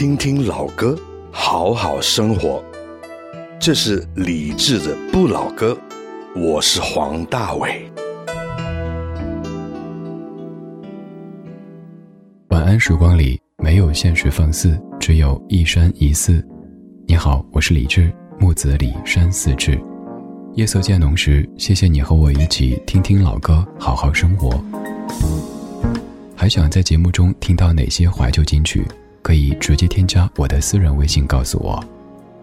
听听老歌，好好生活。这是理智的不老歌，我是黄大炜。晚安，时光里没有现实放肆，只有一山一寺。你好，我是李志，木子李山寺志。夜色渐浓时，谢谢你和我一起听听老歌，好好生活。还想在节目中听到哪些怀旧金曲？可以直接添加我的私人微信告诉我，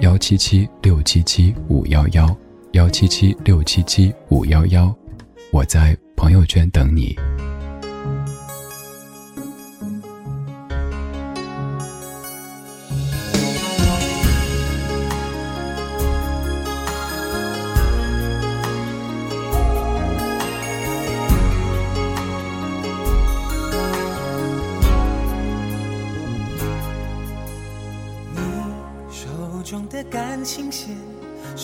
幺七七六七七五幺幺，幺七七六七七五幺幺，我在朋友圈等你。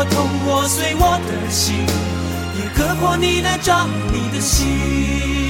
我痛，我碎我的心，也割破你的掌，你的心。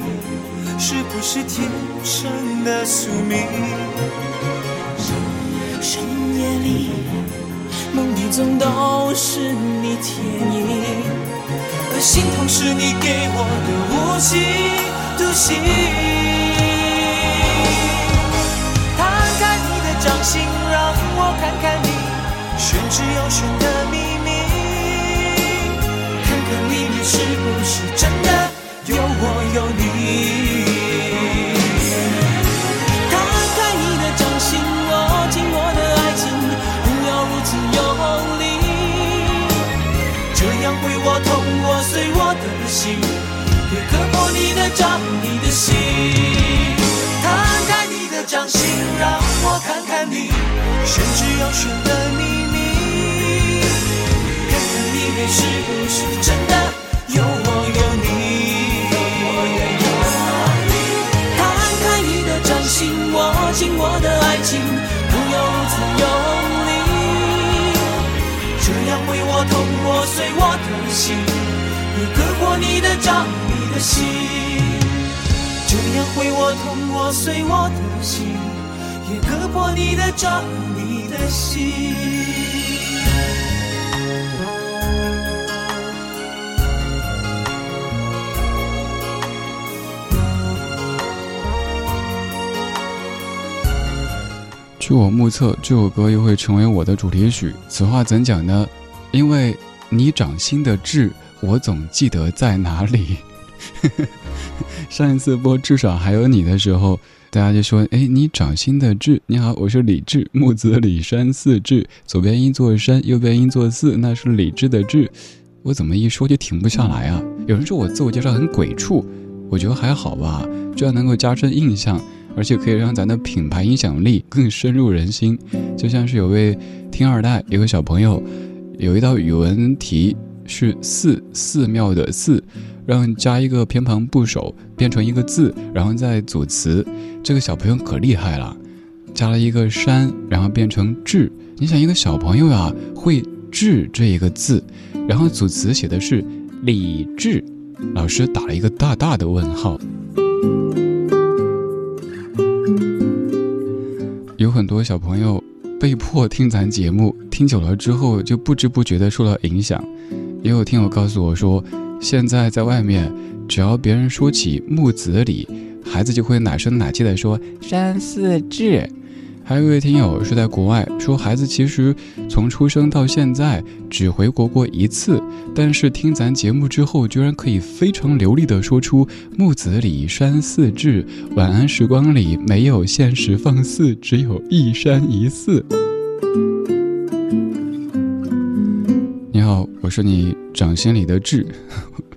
是不是天生的宿命？深夜里，梦里总都是你倩影，而心痛是你给我的无情独行。摊开你的掌心，让我看看你玄之又玄的秘密，看看里面是不是真的有我有你。破你的掌，你的心。摊开你的掌心，让我看看你玄之又玄的秘密，看看里面是不是真的有我有你。摊开你的掌心，握紧我的爱情，不要如此用。为我痛，我碎我的心，也割破你的掌，心。这样会我痛，我碎我的心，也割破你的掌，你的心。据我目测，这首歌又会成为我的主题曲。此话怎讲呢？因为你掌心的痣我总记得在哪里。上一次播至少还有你的时候，大家就说：“哎，你掌心的志，你好，我是李志，木子李山四志，左边一座山，右边一座寺，那是李志的志。”我怎么一说就停不下来啊？有人说我自我介绍很鬼畜，我觉得还好吧，这样能够加深印象，而且可以让咱的品牌影响力更深入人心。就像是有位听二代有个小朋友，有一道语文题是寺寺庙的寺，让加一个偏旁部首变成一个字，然后再组词。这个小朋友可厉害了，加了一个山，然后变成智。你想一个小朋友呀，会智这一个字。然后组词写的是李智，老师打了一个大大的问号。有很多小朋友被迫听咱节目，听久了之后就不知不觉的受到影响。也有听友告诉我说，现在在外面，只要别人说起木子李，孩子就会奶声奶气的说山寺志。还有一位听友是在国外说，孩子其实从出生到现在只回国过一次，但是听咱节目之后，居然可以非常流利的说出“木子李山寺志，晚安时光里没有现实放肆，只有一山一寺”。你好，我是你掌心里的志，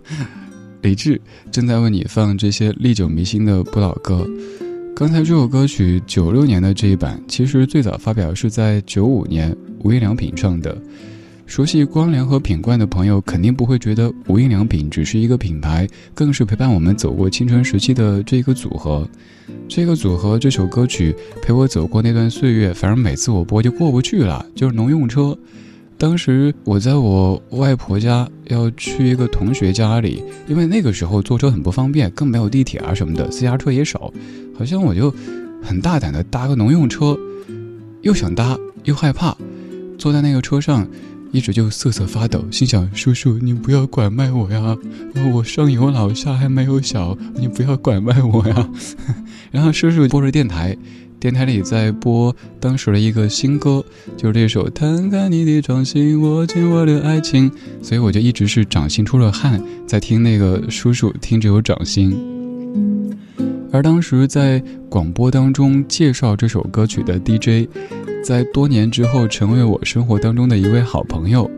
李志正在为你放这些历久弥新的不老歌。刚才这首歌曲九六年的这一版，其实最早发表是在九五年，无印良品唱的。熟悉光良和品冠的朋友，肯定不会觉得无印良品只是一个品牌，更是陪伴我们走过青春时期的这个组合。这个组合这首歌曲陪我走过那段岁月，反正每次我播就过不去了，就是农用车。当时我在我外婆家要去一个同学家里，因为那个时候坐车很不方便，更没有地铁啊什么的，私家车也少。好像我就很大胆的搭个农用车，又想搭又害怕，坐在那个车上，一直就瑟瑟发抖，心想：叔叔，你不要拐卖我呀！我上有老下还没有小，你不要拐卖我呀！然后叔叔播着电台。电台里在播当时的一个新歌，就是这首《摊开你的掌心，握紧我的爱情》，所以我就一直是掌心出了汗，在听那个叔叔听着有掌心。而当时在广播当中介绍这首歌曲的 DJ，在多年之后成为我生活当中的一位好朋友。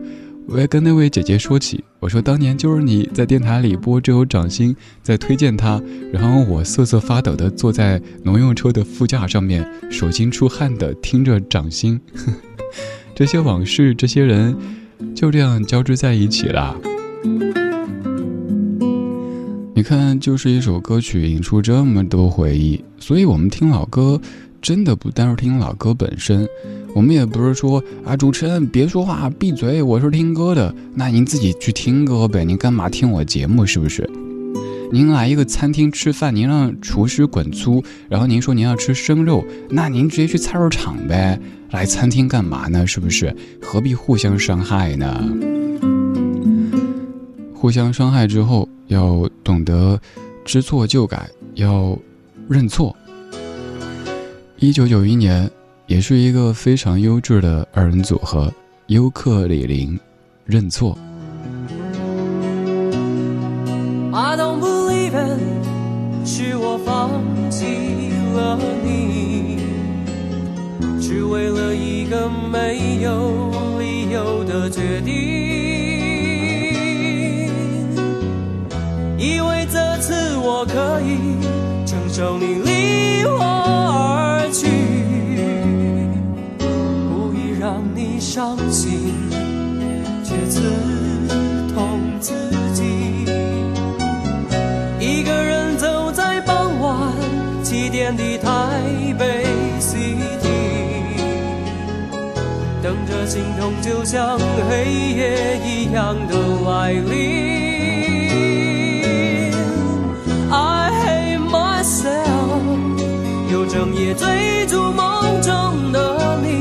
我也跟那位姐姐说起，我说当年就是你在电台里播这首《掌心》，在推荐他，然后我瑟瑟发抖的坐在农用车的副驾上面，手心出汗的听着《掌心》，这些往事，这些人，就这样交织在一起了。你看，就是一首歌曲引出这么多回忆，所以我们听老歌，真的不单是听老歌本身。我们也不是说啊，主持人别说话，闭嘴，我是听歌的。那您自己去听歌呗，您干嘛听我节目？是不是？您来一个餐厅吃饭，您让厨师滚粗，然后您说您要吃生肉，那您直接去菜市场呗。来餐厅干嘛呢？是不是？何必互相伤害呢？互相伤害之后，要懂得知错就改，要认错。一九九一年。也是一个非常优质的二人组合，优客李林，认错 i don't believe。是我放弃了你，只为了一个没有理由的决定，以为这次我可以承受你伤心，却刺痛自己。一个人走在傍晚七点的台北 City，等着心痛就像黑夜一样的来临。I hate myself，又整夜追逐梦中的你，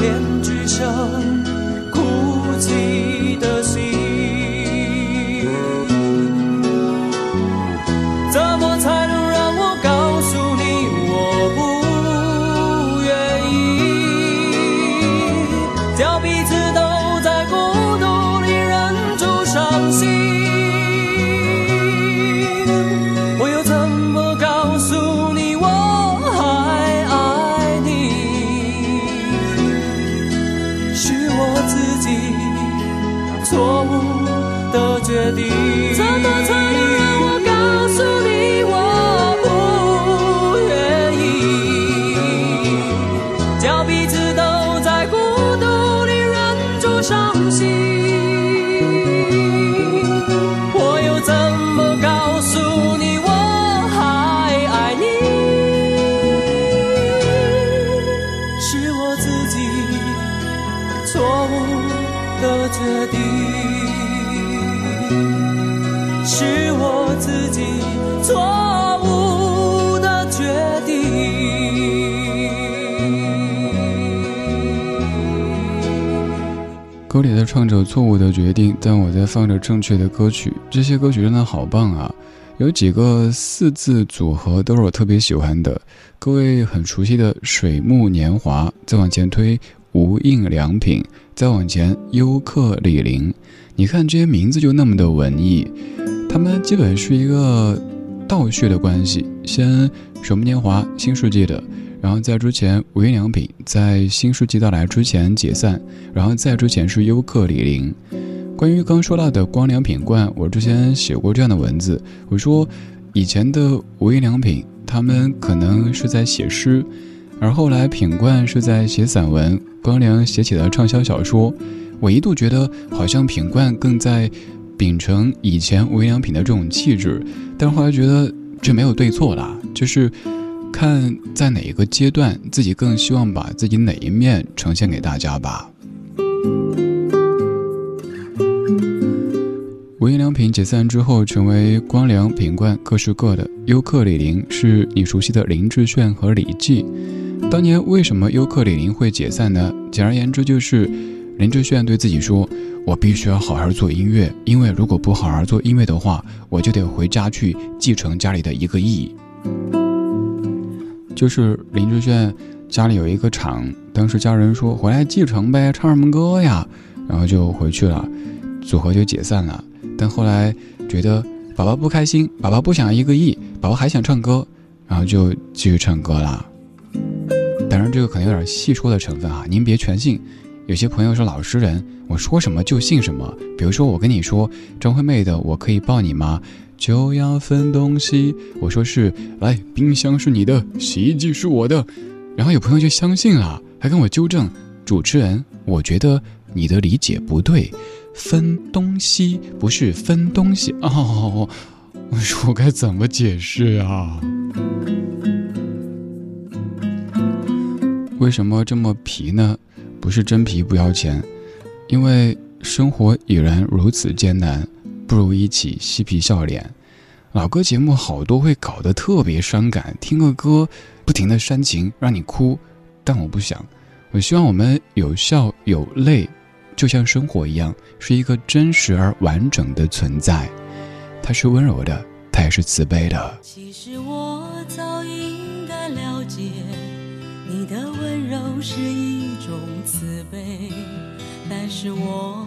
面具下伤心。在唱着错误的决定，但我在放着正确的歌曲。这些歌曲真的好棒啊！有几个四字组合都是我特别喜欢的，各位很熟悉的《水木年华》，再往前推无印良品，再往前优客李林。你看这些名字就那么的文艺，他们基本是一个倒叙的关系。先《水木年华》新世纪的。然后在之前，无印良品在新世纪到来之前解散，然后在之前是优客李林。关于刚说到的光良品冠，我之前写过这样的文字，我说以前的无印良品他们可能是在写诗，而后来品冠是在写散文，光良写起了畅销小说。我一度觉得好像品冠更在秉承以前无印良品的这种气质，但后来觉得这没有对错啦，就是。看在哪一个阶段，自己更希望把自己哪一面呈现给大家吧。无印良品解散之后，成为光良、品冠各是各的。优客李林是你熟悉的林志炫和李记。当年为什么优客李林会解散呢？简而言之，就是林志炫对自己说：“我必须要好好做音乐，因为如果不好好做音乐的话，我就得回家去继承家里的一个亿。”就是林志炫家里有一个厂，当时家人说回来继承呗，唱什么歌呀？然后就回去了，组合就解散了。但后来觉得宝宝不开心，宝宝不想要一个亿，宝宝还想唱歌，然后就继续唱歌啦。当然这个可能有点细说的成分哈，您别全信。有些朋友是老实人，我说什么就信什么。比如说我跟你说张惠妹的《我可以抱你吗》。就要分东西，我说是，来，冰箱是你的，洗衣机是我的，然后有朋友就相信了，还跟我纠正，主持人，我觉得你的理解不对，分东西不是分东西哦。我 说我该怎么解释啊？为什么这么皮呢？不是真皮不要钱，因为生活已然如此艰难，不如一起嬉皮笑脸。老歌节目好多会搞得特别伤感，听个歌不停的煽情，让你哭。但我不想，我希望我们有笑有泪，就像生活一样，是一个真实而完整的存在。它是温柔的，它也是慈悲的。其实我早应该了解，你的温柔是一种慈悲，但是我。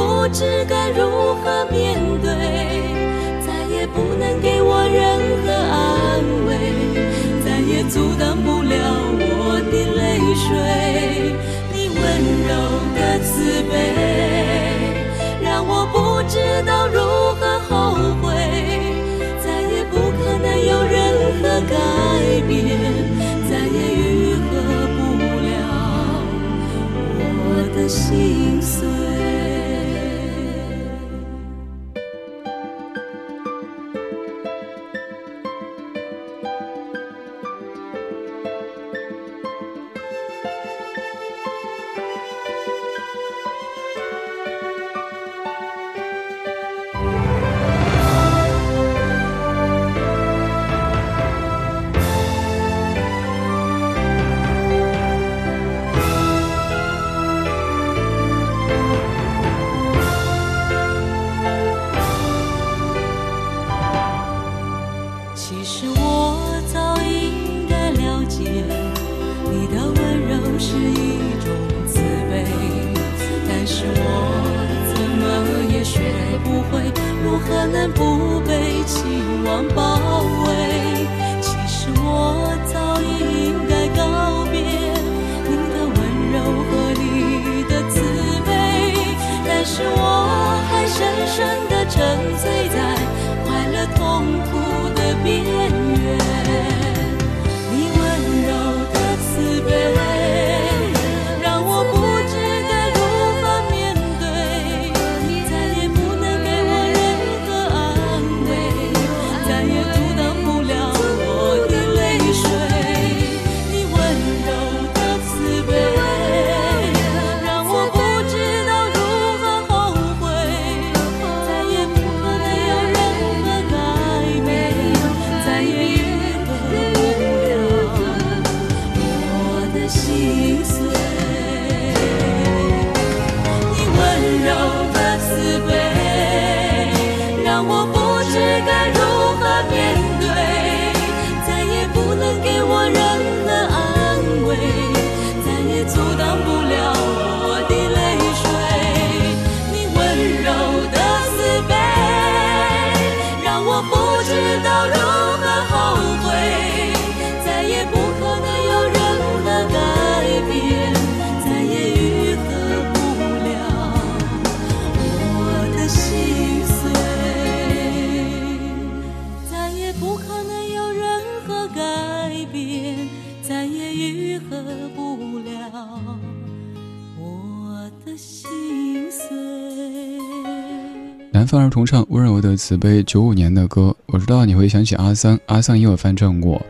不知该如何面对，再也不能给我任何安慰，再也阻挡不了我的泪水。范儿重唱温柔的慈悲，九五年的歌，我知道你会想起阿桑，阿桑也有翻唱过。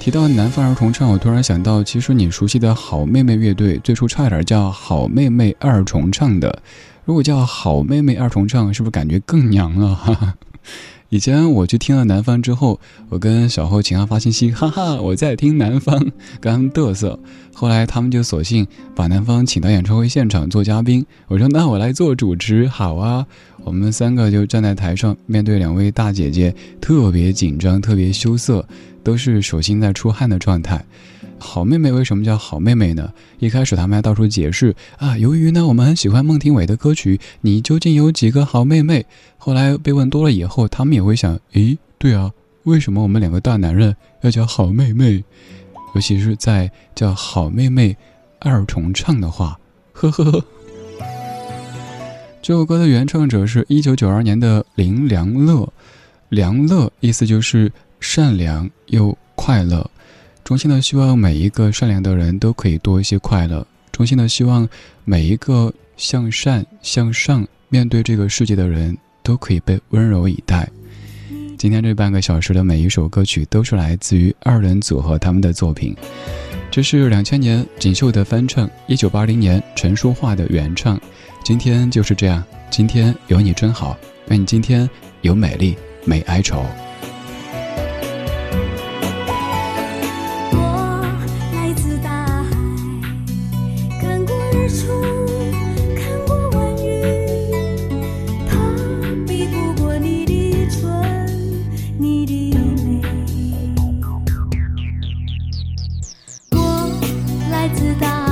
提到南方儿童唱，我突然想到，其实你熟悉的好妹妹乐队最初差点叫好妹妹二重唱的。如果叫好妹妹二重唱，是不是感觉更娘了？以前我去听了南方之后，我跟小后秦昊发信息，哈哈，我在听南方，跟他们嘚瑟。后来他们就索性把南方请到演唱会现场做嘉宾。我说那我来做主持，好啊。我们三个就站在台上，面对两位大姐姐，特别紧张，特别羞涩，都是手心在出汗的状态。好妹妹为什么叫好妹妹呢？一开始他们还到处解释啊，由于呢我们很喜欢孟庭苇的歌曲，你究竟有几个好妹妹？后来被问多了以后，他们也会想，诶，对啊，为什么我们两个大男人要叫好妹妹？尤其是在叫好妹妹二重唱的话，呵呵呵。这首歌的原唱者是一九九二年的林良乐，良乐意思就是善良又快乐，衷心的希望每一个善良的人都可以多一些快乐，衷心的希望每一个向善向上面对这个世界的人都可以被温柔以待。今天这半个小时的每一首歌曲都是来自于二人组合他们的作品，这是两千年锦绣的翻唱，一九八零年陈淑桦的原唱。今天就是这样，今天有你真好，愿你今天有美丽，没哀愁。自大